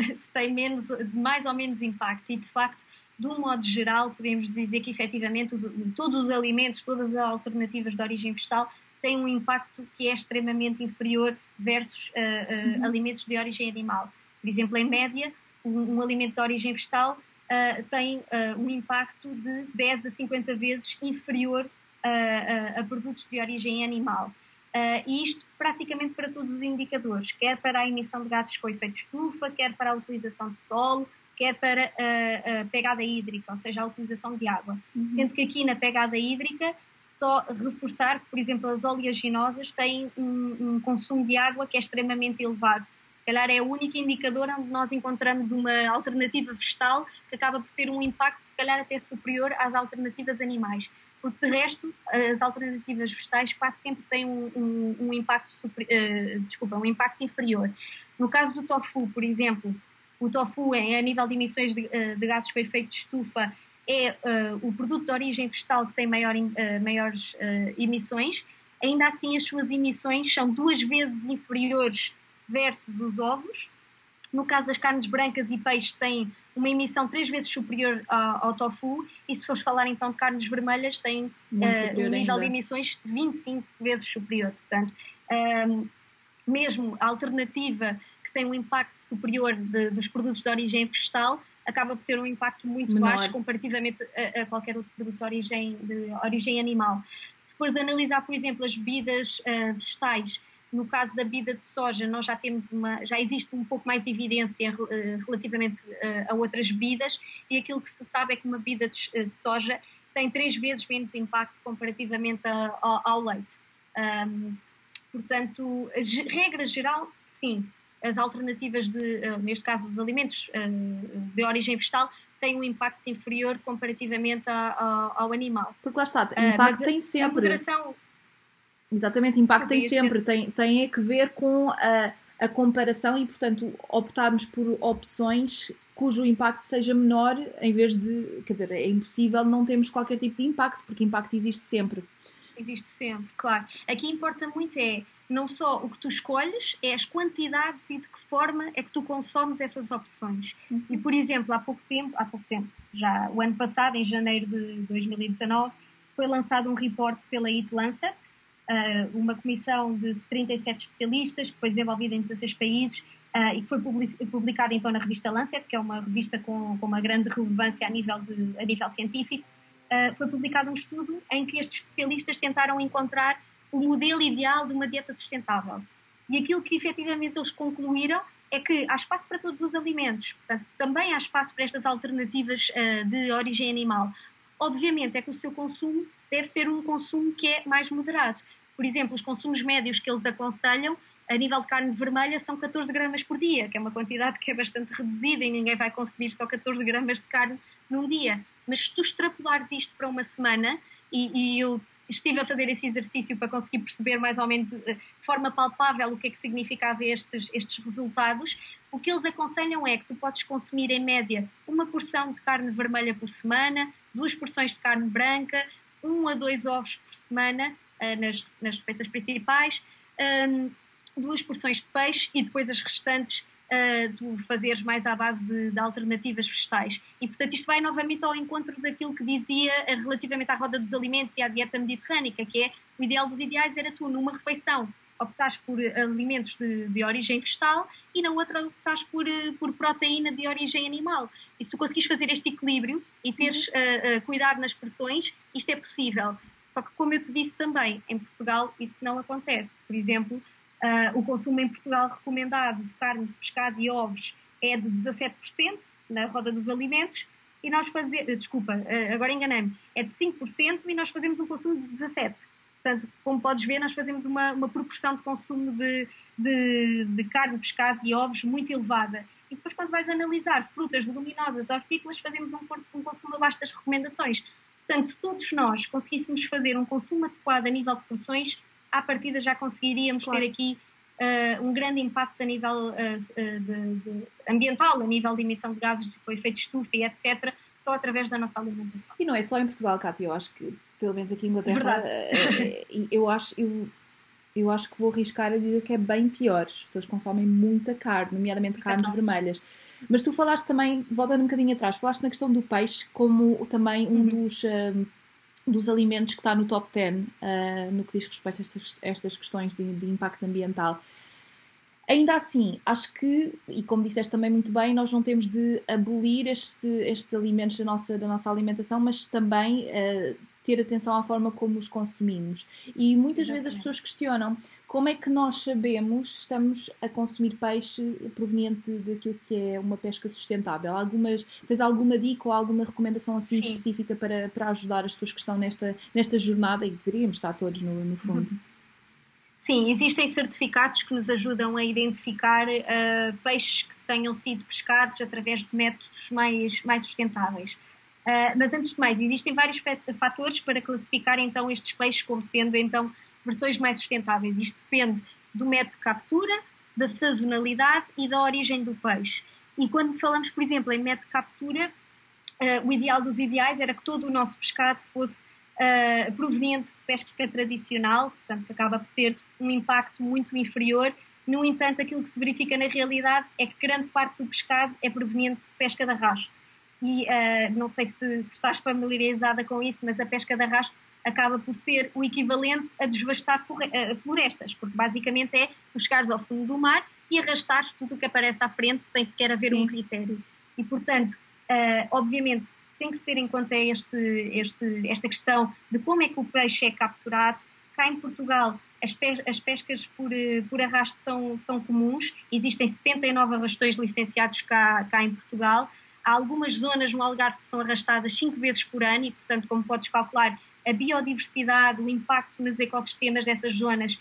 B: se tem menos, mais ou menos impacto e de facto, de um modo geral, podemos dizer que efetivamente os, todos os alimentos, todas as alternativas de origem vegetal têm um impacto que é extremamente inferior versus uh, uh, uhum. alimentos de origem animal. Por exemplo, em média, um, um alimento de origem vegetal uh, tem um impacto de 10 a 50 vezes inferior a, a produtos de origem animal. Uh, e isto praticamente para todos os indicadores, quer para a emissão de gases com efeito estufa, quer para a utilização de solo, quer para a, a pegada hídrica, ou seja, a utilização de água. Uhum. Sendo que aqui na pegada hídrica, só reforçar que, por exemplo, as oleaginosas têm um, um consumo de água que é extremamente elevado. Se calhar é o único indicador onde nós encontramos uma alternativa vegetal que acaba por ter um impacto, se calhar, até superior às alternativas animais porque de resto as alternativas vegetais quase sempre têm um, um, um impacto super, uh, desculpa, um impacto inferior. No caso do tofu, por exemplo, o tofu é, a nível de emissões de, uh, de gases com efeito de estufa é uh, o produto de origem vegetal que tem maior, maiores emissões. Ainda assim, as suas emissões são duas vezes inferiores versus os ovos. No caso das carnes brancas e peixes, tem uma emissão três vezes superior ao, ao tofu e se fores falar então de carnes vermelhas tem uh, um nível de emissões 25 vezes superior. Portanto, um, ehm, mesmo a alternativa que tem um impacto superior de, dos produtos de origem vegetal acaba por ter um impacto muito Menor. baixo comparativamente a, a, qualquer outro produto de origem, de origem animal. Se fores analisar, por exemplo, as bebidas uh, vegetais, no caso da bebida de soja, nós já temos uma, já existe um pouco mais evidência uh, relativamente uh, a outras bebidas e aquilo que se sabe é que uma bebida de, uh, de soja tem três vezes menos impacto comparativamente ao, ao, leite. Um, portanto, a regra geral, sim, as alternativas de, neste caso, os alimentos de origem vegetal têm um impacto inferior comparativamente a, a, ao animal.
A: Porque lá está, impacto tem sempre. A moderação, Exatamente, impacto tem sempre, tem, tem a que ver com a, a comparação e, portanto, optarmos por opções cujo impacto seja menor, em vez de. Quer dizer, é impossível não termos qualquer tipo de impacto, porque impacto existe sempre.
B: Existe sempre, claro. Aqui importa muito é não só o que tu escolhes, é as quantidades e de que forma é que tu consomes essas opções. Uhum. E, por exemplo, há pouco tempo, há pouco tempo, já o ano passado, em janeiro de 2019, foi lançado um reporte pela Eat Lancet, uh, uma comissão de 37 especialistas, que foi desenvolvida em 16 países uh, e que foi publicada então na revista Lancet, que é uma revista com, com uma grande relevância a nível, de, a nível científico. Uh, foi publicado um estudo em que estes especialistas tentaram encontrar o modelo ideal de uma dieta sustentável. E aquilo que efetivamente eles concluíram é que há espaço para todos os alimentos, portanto, também há espaço para estas alternativas uh, de origem animal, obviamente é que o seu consumo deve ser um consumo que é mais moderado. Por exemplo, os consumos médios que eles aconselham a nível de carne vermelha são 14 gramas por dia, que é uma quantidade que é bastante reduzida e ninguém vai consumir só 14 gramas de carne num dia. Mas se tu extrapolares isto para uma semana, e, e eu estive a fazer esse exercício para conseguir perceber mais ou menos eh, de forma palpável o que é que significava estes, estes resultados, o que eles aconselham é que tu podes consumir em média uma porção de carne vermelha por semana, duas porções de carne branca, um a dois ovos por semana nas, nas refeições principais, um, duas porções de peixe e depois as restantes uh, tu fazeres mais à base de, de, alternativas vegetais. E, portanto, isto vai novamente ao encontro daquilo que dizia uh, relativamente à roda dos alimentos e à dieta mediterrânica, que é o ideal dos ideais era tu, numa refeição, optares por uh, alimentos de, de, origem vegetal e na outra optares por, por proteína de origem animal. E se tu conseguires fazer este equilíbrio e teres uhum. cuidado nas porções, isto é possível. Só que, como eu te disse também, em Portugal isso não acontece. Por exemplo, Uh, o consumo em Portugal recomendado de carne, pescado e ovos é de 17% na roda dos alimentos e nós fazemos, desculpa, uh, agora enganei-me, é de 5% e nós fazemos um consumo de 17%. Portanto, como podes ver, nós fazemos uma, uma proporção de consumo de, de, de carne, pescado e ovos muito elevada. E depois, quando vais analisar frutas, leguminosas, hortícolas, fazemos um, um consumo abaixo das recomendações. Portanto, se todos nós conseguíssemos fazer um consumo adequado a nível de porções, à partida já conseguiríamos claro. ter aqui uh, um grande impacto a nível uh, de, de ambiental, a nível de emissão de gases de efeito estufa e etc., só através da nossa alimentação.
A: E não é só em Portugal, Cátia, eu acho que, pelo menos aqui em Inglaterra, eu acho, eu, eu acho que vou arriscar a dizer que é bem pior. As pessoas consomem muita carne, nomeadamente carnes vermelhas. Mas tu falaste também, voltando um bocadinho atrás, falaste na questão do peixe como também um uhum. dos dos alimentos que está no top 10 uh, ah, no que diz respeito a estas, estas questões de, de, impacto ambiental. Ainda assim, acho que, e como disseste também muito bem, nós não temos de abolir este, estes alimentos da nossa, da nossa alimentação, mas também uh, ter atenção à forma como os consumimos. E muitas Exatamente. vezes as pessoas questionam como é que nós sabemos se estamos a consumir peixe proveniente daquilo que é uma pesca sustentável? Algumas, tens alguma dica ou alguma recomendação assim Sim. específica para, para ajudar as pessoas que estão nesta, nesta jornada e deveríamos estar todos no, no fundo? Uhum.
B: Sim, existem certificados que nos ajudam a identificar uh, peixes que tenham sido pescados através de métodos mais, mais sustentáveis. Uh, mas antes de mais, existem vários fatores para classificar então estes peixes como sendo então versões mais sustentáveis. Isto depende do método de captura, da sazonalidade e da origem do peixe. E quando falamos, por exemplo, em método de captura, uh, o ideal dos ideais era que todo o nosso pescado fosse uh, proveniente de pesca tradicional, portanto, acaba por ter um impacto muito inferior. No entanto, aquilo que se verifica na realidade é que grande parte do pescado é proveniente de pesca de arrasto. E uh, não sei se, se, estás familiarizada com isso, mas a pesca de arrasto acaba por ser o equivalente a desvastar eh, florestas, porque basicamente é tu chegares ao fundo do mar e arrastares tudo o que aparece à frente sem sequer haver Sim. um critério. E, portanto, uh, obviamente, tem que ter em conta este, este, esta questão de como é que o peixe é capturado. Cá em Portugal, as, pes as pescas por, por arrasto são, são comuns, existem 79 arrastões licenciados cá, cá em Portugal. Há algumas zonas no Algarve que ssão arrastadas 5 vezes por ano e, portanto, como podes calcular, a biodiversidade, o impacto nos ecossistemas dessas zonas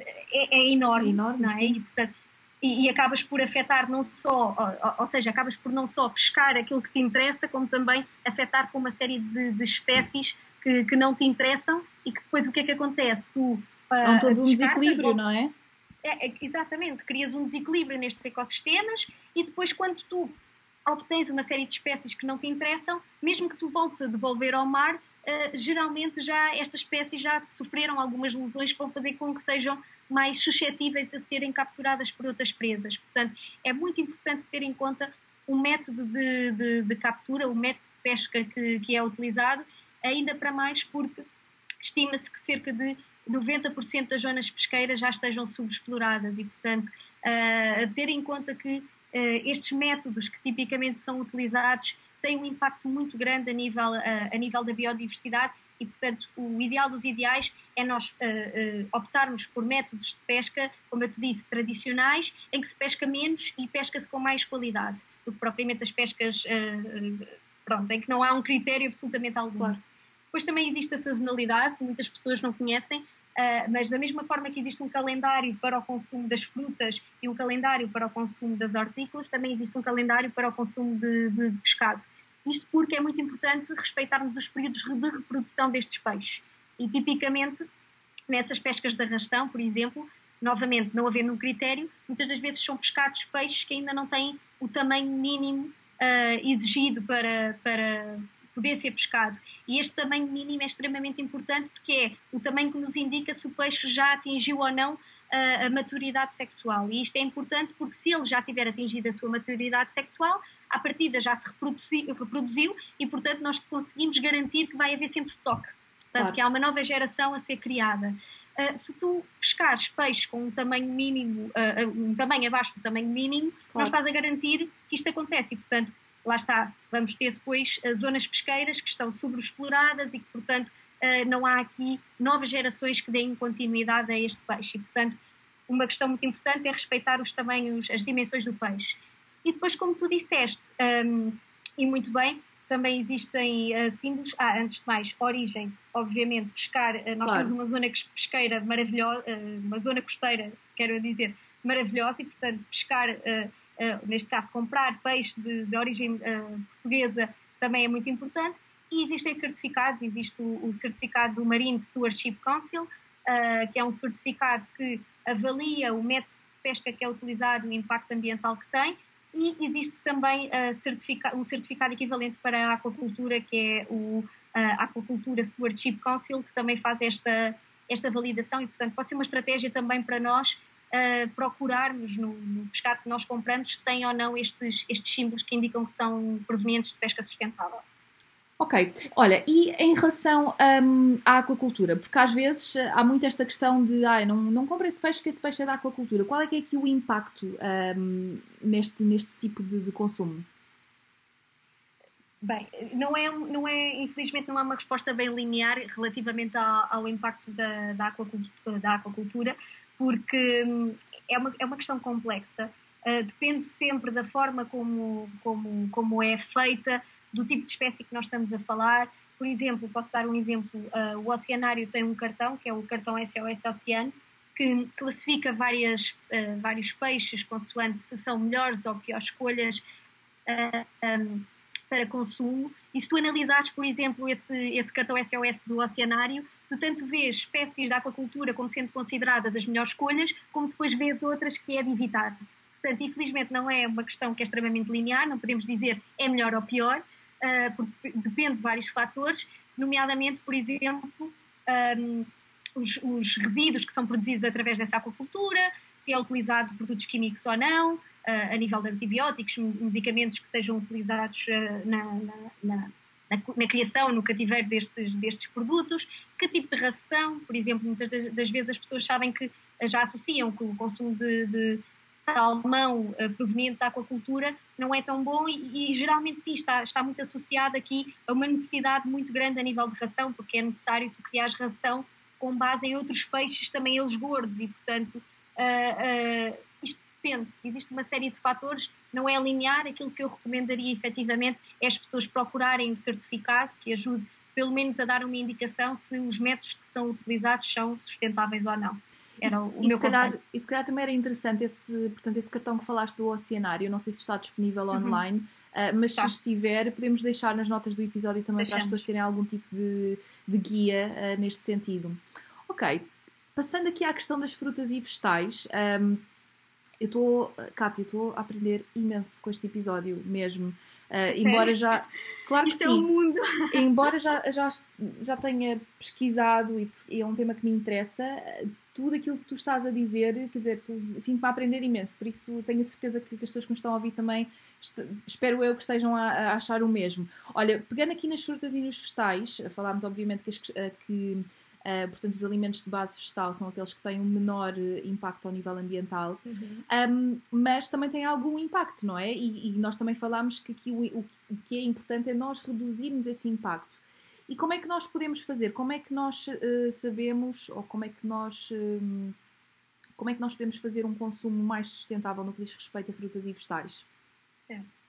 B: é, é enorme, é enorme, é? E, portanto, e, e, acabas por afetar não só, ou, ou, seja, acabas por não só pescar aquilo que te interessa, como também afetar com uma série de, de espécies que, que, não te interessam e que depois o que é que acontece? Tu,
A: Há um todo um desequilíbrio, não é?
B: é? é? Exatamente, crias um desequilíbrio nestes ecossistemas e depois quando tu obtens uma série de espécies que não te interessam, mesmo que tu voltes a devolver ao mar, uh, geralmente já estas espécies já sofreram algumas lesões que vão fazer com que sejam mais suscetíveis a serem capturadas por outras presas. Portanto, é muito importante ter em conta o método de, de, de captura, o método de pesca que, que é utilizado, ainda para mais porque estima-se que cerca de 90% das zonas pesqueiras já estejam subexploradas e, portanto, uh, ter em conta que estes métodos que tipicamente são utilizados tem um impacto muito grande a nível, a, a nível da biodiversidade e, portanto, o ideal dos ideais é nós uh, uh, optarmos por métodos de pesca, como eu te disse, tradicionais, em que se pesca menos e pesca-se com mais qualidade do que propriamente as pescas uh, pronto, em que não há um critério absolutamente algum. Claro. Depois também existe a sazonalidade, que muitas pessoas não conhecem, Uh, mas da mesma forma que existe um calendário para o consumo das frutas e um calendário para o consumo das hortícolas, também existe um calendário para o consumo de, de pescado. Isto porque é muito importante respeitarmos os períodos de reprodução destes peixes. E tipicamente, nessas pescas de arrastão, por exemplo, novamente, não havendo um critério, muitas das vezes são pescados peixes que ainda não têm o tamanho mínimo uh, exigido para, para poder ser pescado. E este tamanho mínimo é extremamente importante porque é o tamanho que nos indica se o peixe já atingiu ou não a, a maturidade sexual. E isto é importante porque se ele já tiver atingido a sua maturidade sexual, a partida já se reproduziu, reproduziu e, portanto, nós conseguimos garantir que vai haver sempre estoque. Portanto, claro. que há uma nova geração a ser criada. Uh, se tu pescares peixe com um tamanho mínimo, uh, um tamanho abaixo do tamanho mínimo, claro. não estás a garantir que isto acontece. E, portanto, lá está, vamos ter depois as zonas pesqueiras que estão sobreexploradas e que, portanto, uh, não há aqui novas gerações que deem continuidade a este peixe. E, portanto, uma questão muito importante é respeitar os tamanhos, as dimensões do peixe. E depois, como tu disseste, um, e muito bem, também existem uh, símbolos. Ah, antes de mais, origem, obviamente, pescar. Uh, nós claro. temos uma zona pesqueira maravilhosa, uh, uma zona costeira, quero dizer, maravilhosa, e portanto, pescar, neste caso, comprar peixe de, de origem portuguesa também é muito importante. E existem certificados, existe o, o certificado do Marine Stewardship Council, que é um certificado que avalia o método de pesca que é utilizado, o impacto ambiental que tem, e existe também uh, certifica um certificado equivalente para a aquacultura, que é o uh, Aquacultura Stewardship Council, que também faz esta, esta validação e, portanto, pode ser uma estratégia também para nós uh, procurarmos no, no, pescado que nós compramos se tem ou não estes, estes símbolos que indicam que são provenientes de pesca sustentável.
A: Ok, olha, e em relação um, à aquacultura, porque às vezes eh, há muito esta questão de ah, não, não compra esse peixe que esse peixe é da aquacultura. Qual é que é aqui o impacto um, neste, neste tipo de, de, consumo?
B: Bem, não é, não é, infelizmente não é uma resposta bem linear relativamente ao, ao impacto da, da, aquacultura, da aquacultura, porque hum, é uma, é uma questão complexa. Uh, depende sempre da forma como, como, como é feita, do tipo de espécie que nós estamos a falar. Por exemplo, posso dar um exemplo: uh, o Oceanário tem um cartão, que é o cartão SOS Oceano, que classifica várias, uh, vários peixes consoante se são melhores ou piores escolhas um, para consumo. E se tu analisares, por exemplo, esse, esse cartão SOS do Oceanário, tu tanto vês espécies da aquacultura como sendo consideradas as melhores escolhas, como depois vês outras que é de evitar. Portanto, infelizmente não é uma questão que é extremamente linear, não podemos dizer é melhor ou pior, uh, porque depende de vários fatores, nomeadamente, por exemplo, um, os, os, resíduos que são produzidos através dessa aquacultura, se é utilizado produtos químicos ou não, uh, a nível de antibióticos, medicamentos que sejam utilizados uh, na, na, na, na, criação, no cativeiro destes, destes produtos, que tipo de ração, por exemplo, muitas das vezes as pessoas sabem que já associam que o consumo de, de salmão uh, proveniente da aquacultura não é tão bom e, e, geralmente sim, está, está muito associado aqui a uma necessidade muito grande a nível de ração, porque é necessário tu criar ração com base em outros peixes, também eles gordos, e portanto uh, uh, depende, existe uma série de fatores, não é linear, aquilo que eu recomendaria efetivamente é as pessoas procurarem o certificado que ajude pelo menos a dar uma indicação se os métodos que são utilizados são sustentáveis ou não. Era
A: isso, o meu se calhar, e se calhar também era interessante esse, portanto, esse cartão que falaste do Oceanário, não sei se está disponível uhum. online, uh, mas tá. se estiver, podemos deixar nas notas do episódio também Deixamos. para as pessoas terem algum tipo de, de guia uh, neste sentido. Ok, passando aqui à questão das frutas e vegetais, um, eu estou, Cátia, estou a aprender imenso com este episódio mesmo. Uh, embora já. Claro que Isto sim. É mundo. [laughs] Embora já, já, já tenha pesquisado e, e é um tema que me interessa, tudo aquilo que tu estás a dizer, quer dizer, tu, sinto-me a aprender imenso, por isso tenho a certeza que, as pessoas que me estão a ouvir também, espero eu que estejam a, a, achar o mesmo. Olha, pegando aqui nas frutas e nos vegetais, falámos obviamente que, as, que uh, portanto, os alimentos de base vegetal são aqueles que têm um menor eh, impacto ao nível ambiental, uhum. um, mas também têm algum impacto, não é? E, e nós também falámos que aqui o, o, o que é importante é nós reduzirmos esse impacto. E como é que nós podemos fazer? Como é que nós uh, sabemos, ou como é que nós. Um, como é que nós podemos fazer um consumo mais sustentável no que diz respeito a frutas e vegetais?
B: Certo.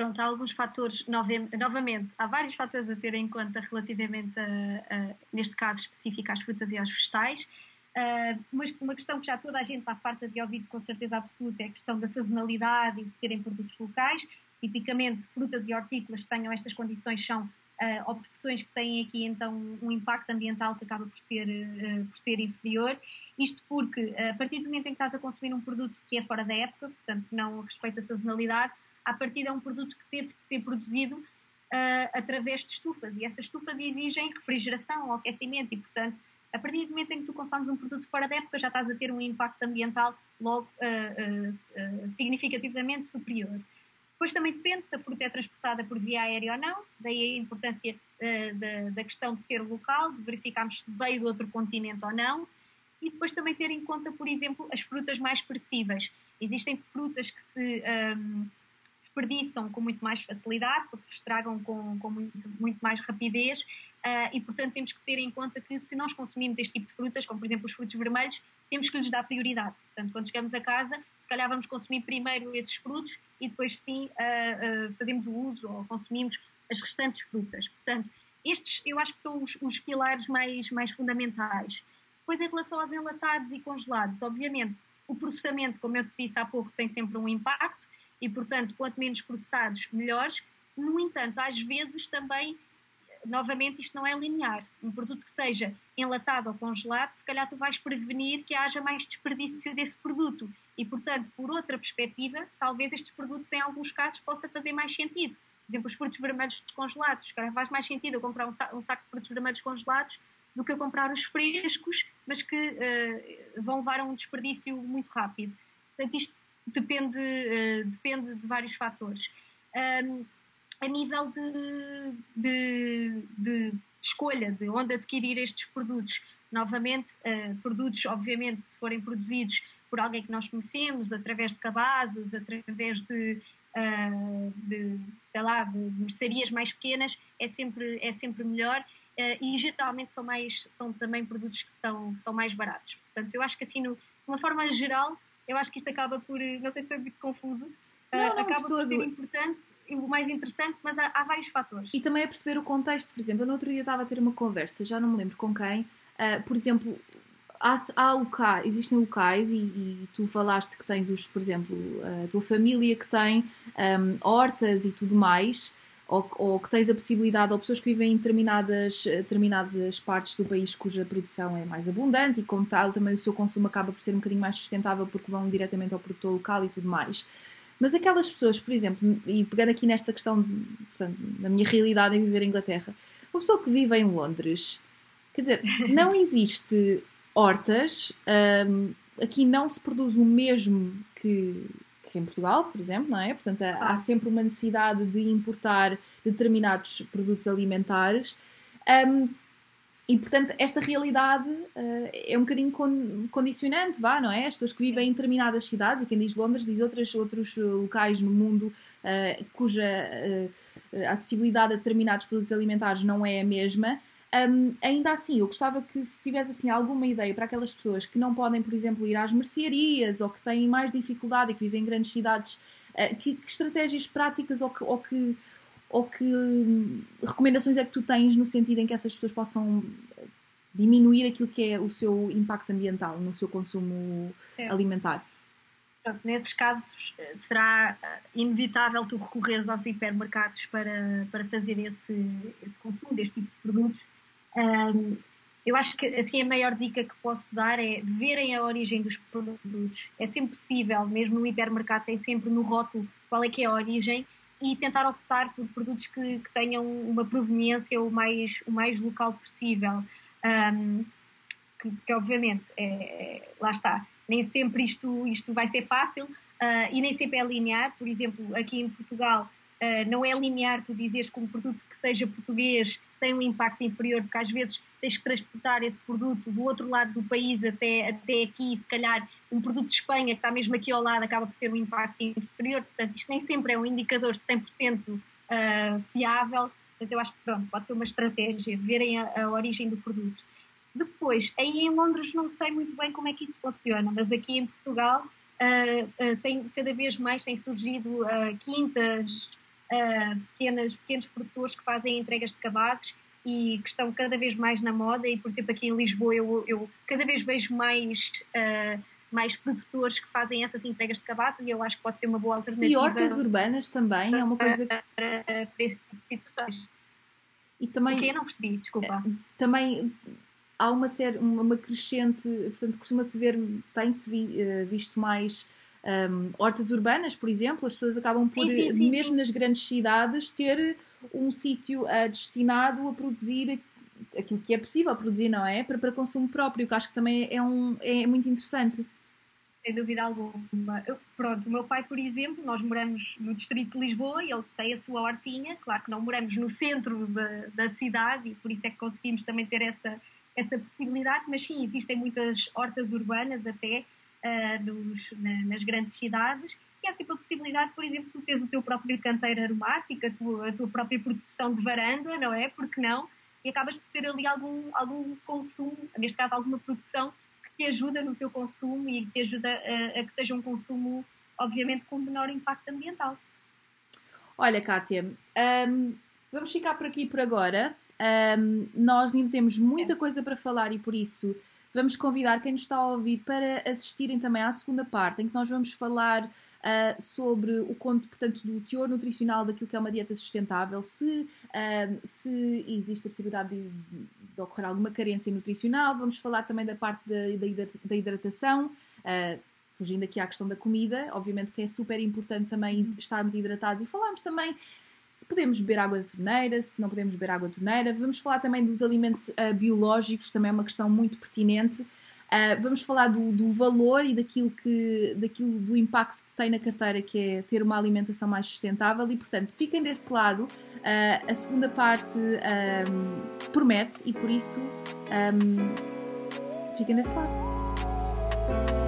B: Pronto, há alguns fatores, novamente, há vários fatores a ter em conta relativamente, a, a, neste caso específico, às frutas e aos vegetais. Uh, mas uma questão que já toda a gente está farta de ouvir com certeza absoluta é a questão da sazonalidade e de serem produtos locais. Tipicamente, frutas e hortícolas que tenham estas condições são uh, opções que têm aqui então um impacto ambiental que acaba por ser, uh, por ser inferior. Isto porque, a partir do momento em que estás a consumir um produto que é fora da época, portanto não respeita a sazonalidade, a partir é um produto que teve de ser produzido uh, através de estufas e essas estufas exigem refrigeração, aquecimento e, portanto, a partir do momento em que tu consomes um produto fora da época já estás a ter um impacto ambiental logo uh, uh, significativamente superior. Depois também depende se a fruta é transportada por via aérea ou não, daí a importância da, da questão de ser local, de verificarmos se veio de outro continente ou não, e depois também ter em conta, por exemplo, as frutas mais perecíveis. Existem frutas que se um, desperdiçam com muito mais facilidade, porque se estragam com, com muito, muito, mais rapidez, uh, e portanto temos que ter em conta que se nós consumimos este tipo de frutas, como por exemplo os frutos vermelhos, temos que lhes dar prioridade. Portanto, quando chegamos a casa, se calhar vamos consumir primeiro esses frutos e depois sim uh, uh, fazemos o uso ou consumimos as restantes frutas. Portanto, estes eu acho que são os, os pilares mais, mais fundamentais. Depois, em relação aos enlatados e congelados, obviamente, o processamento, como eu te disse há pouco, tem sempre um impacto e, portanto, quanto menos processados, melhores. No entanto, às vezes também, novamente, isto não é linear. Um produto que seja enlatado ou congelado, se calhar tu vais prevenir que haja mais desperdício desse produto. E, portanto, por outra perspectiva, talvez estes produtos, em alguns casos, possa fazer mais sentido. Por exemplo, os frutos vermelhos descongelados. Se calhar faz mais sentido eu comprar um saco de frutos vermelhos congelados do que eu comprar os frescos, mas que uh, vão levar a um desperdício muito rápido. Portanto, isto depende, uh, depende de vários fatores. Um, a nível de, de, de, escolha de onde adquirir estes produtos, novamente, uh, produtos, obviamente, se forem produzidos por alguém que nós conhecemos, através de cabazes, através de, uh, de sei lá, de mercearias mais pequenas, é sempre, é sempre melhor uh, e geralmente são, mais, são também produtos que são, são mais baratos. Portanto, eu acho que assim, no, de uma forma geral, eu acho que isto acaba por, não sei se foi muito confuso, uh,
A: não, não,
B: acaba por ser importante o mais interessante, mas há, há, vários fatores.
A: E também é perceber o contexto, por exemplo, eu no outro dia estava a ter uma conversa, já não me lembro com quem, uh, por exemplo, há, há locais, existem locais e, e, tu falaste que tens os, por exemplo, a tua família que tem um, hortas e tudo mais, ou, ou, que tens a possibilidade, ou pessoas que vivem em determinadas, determinadas partes do país cuja produção é mais abundante e, como tal, também o seu consumo acaba por ser um bocadinho mais sustentável porque vão diretamente ao produtor local e tudo mais. Mas aquelas pessoas, por exemplo, e pegando aqui nesta questão, portanto, na minha realidade em viver em Inglaterra, uma pessoa que vive em Londres, quer dizer, [laughs] não existe hortas, um, aqui não se produz o mesmo que, que, em Portugal, por exemplo, não é? Portanto, há, sempre uma necessidade de importar determinados produtos alimentares. Um, e, portanto, esta realidade uh, é um bocadinho con condicionante, vá, não é? As pessoas que vivem em determinadas cidades, e quem diz Londres diz outros, outros locais no mundo uh, cuja uh, acessibilidade a determinados produtos alimentares não é a mesma, um, ainda assim, eu gostava que se tivesse assim, alguma ideia para aquelas pessoas que não podem, por exemplo, ir às mercearias ou que têm mais dificuldade e que vivem em grandes cidades, uh, que, que, estratégias práticas ou que, ou que, ou que hum, recomendações é que tu tens no sentido em que essas pessoas possam diminuir aquilo que é o seu impacto ambiental no seu consumo é. alimentar?
B: Pronto, nesses casos eh, será eh, inevitável tu recorreres aos hipermercados para, para fazer esse, esse consumo deste tipo de produtos um, eu acho que assim a maior dica que posso dar é verem a origem dos produtos. É sempre possível, mesmo no hipermercado tem sempre no rótulo qual é que é a origem e tentar optar por produtos que, que tenham uma proveniência o mais, o mais local possível. Um, que, que, obviamente, é, é, lá está, nem sempre isto, isto vai ser fácil uh, e nem sempre é linear. Por exemplo, aqui em Portugal uh, não é linear tu dizeres que um produto que seja português tem um impacto inferior, porque às vezes tens que transportar esse produto do outro lado do país até, até aqui, se calhar um produto de Espanha que está mesmo aqui ao lado acaba por ter um impacto inferior, portanto isto nem sempre é um indicador 100% uh, ah, fiável, mas eu acho que pronto, pode ser uma estratégia, verem a, a, origem do produto. Depois, aí em Londres não sei muito bem como é que isso funciona, mas aqui em Portugal uh, uh, tem, cada vez mais têm surgido quintas, uh, pequenas, pequenos produtores que fazem entregas de cabazes e que estão cada vez mais na moda e, por exemplo, aqui em Lisboa eu, eu cada vez vejo mais, uh, mais produtores que fazem essas entregas de cabazes e eu acho que pode ser uma boa alternativa.
A: E hortas urbanas também é uma coisa...
B: Para, para, para esse tipo de situações.
A: E também...
B: O que não percebi, desculpa.
A: Também há uma, série, uma crescente, portanto, costuma-se ver, tem-se vi, uh, visto mais um, hortas urbanas, por exemplo, as pessoas acabam por, sim, sim, sim, mesmo nas grandes cidades, ter um sítio uh, destinado a produzir aquilo que é possível produzir, não é? Para, para consumo próprio, que acho que também é, um, é muito interessante.
B: Sem dúvida alguma. Eu, pronto, o meu pai, por exemplo, nós moramos no distrito de Lisboa e ele tem a sua hortinha. Claro que não moramos no centro da, da cidade e por isso é que conseguimos também ter essa essa possibilidade, mas sim, existem muitas hortas urbanas até uh, nos, na, nas grandes cidades e há sempre a possibilidade, por exemplo, de teres o teu próprio canteiro aromático, a tua, a tua própria produção de varanda, não é? Porque não? E acabas de ter ali algum, algum consumo, neste caso alguma produção, que te ajuda no teu consumo e que te ajuda a, a que seja um consumo, obviamente, com menor impacto ambiental.
A: Olha, Kátia, um, vamos ficar por aqui por agora. Um, nós ainda temos muita coisa para falar e por isso vamos convidar quem nos está a ouvir para assistirem também à segunda parte, em que nós vamos falar uh, sobre o conto, portanto, do teor nutricional daquilo que é uma dieta sustentável, se, uh, se existe a possibilidade de, de, ocorrer alguma carência nutricional, vamos falar também da parte da, hidratação. Uh, fugindo aqui à questão da comida, obviamente que é super importante também uhum. estarmos hidratados e falarmos também se podemos beber água da torneira, se não podemos beber água da torneira. Vamos falar também dos alimentos uh, biológicos, também é uma questão muito pertinente. Uh, vamos falar do, do, valor e daquilo, que, daquilo do impacto que tem na carteira, que é ter uma alimentação mais sustentável. E, portanto, fiquem desse lado. Uh, a segunda parte um, promete e, por isso, um, fiquem desse lado.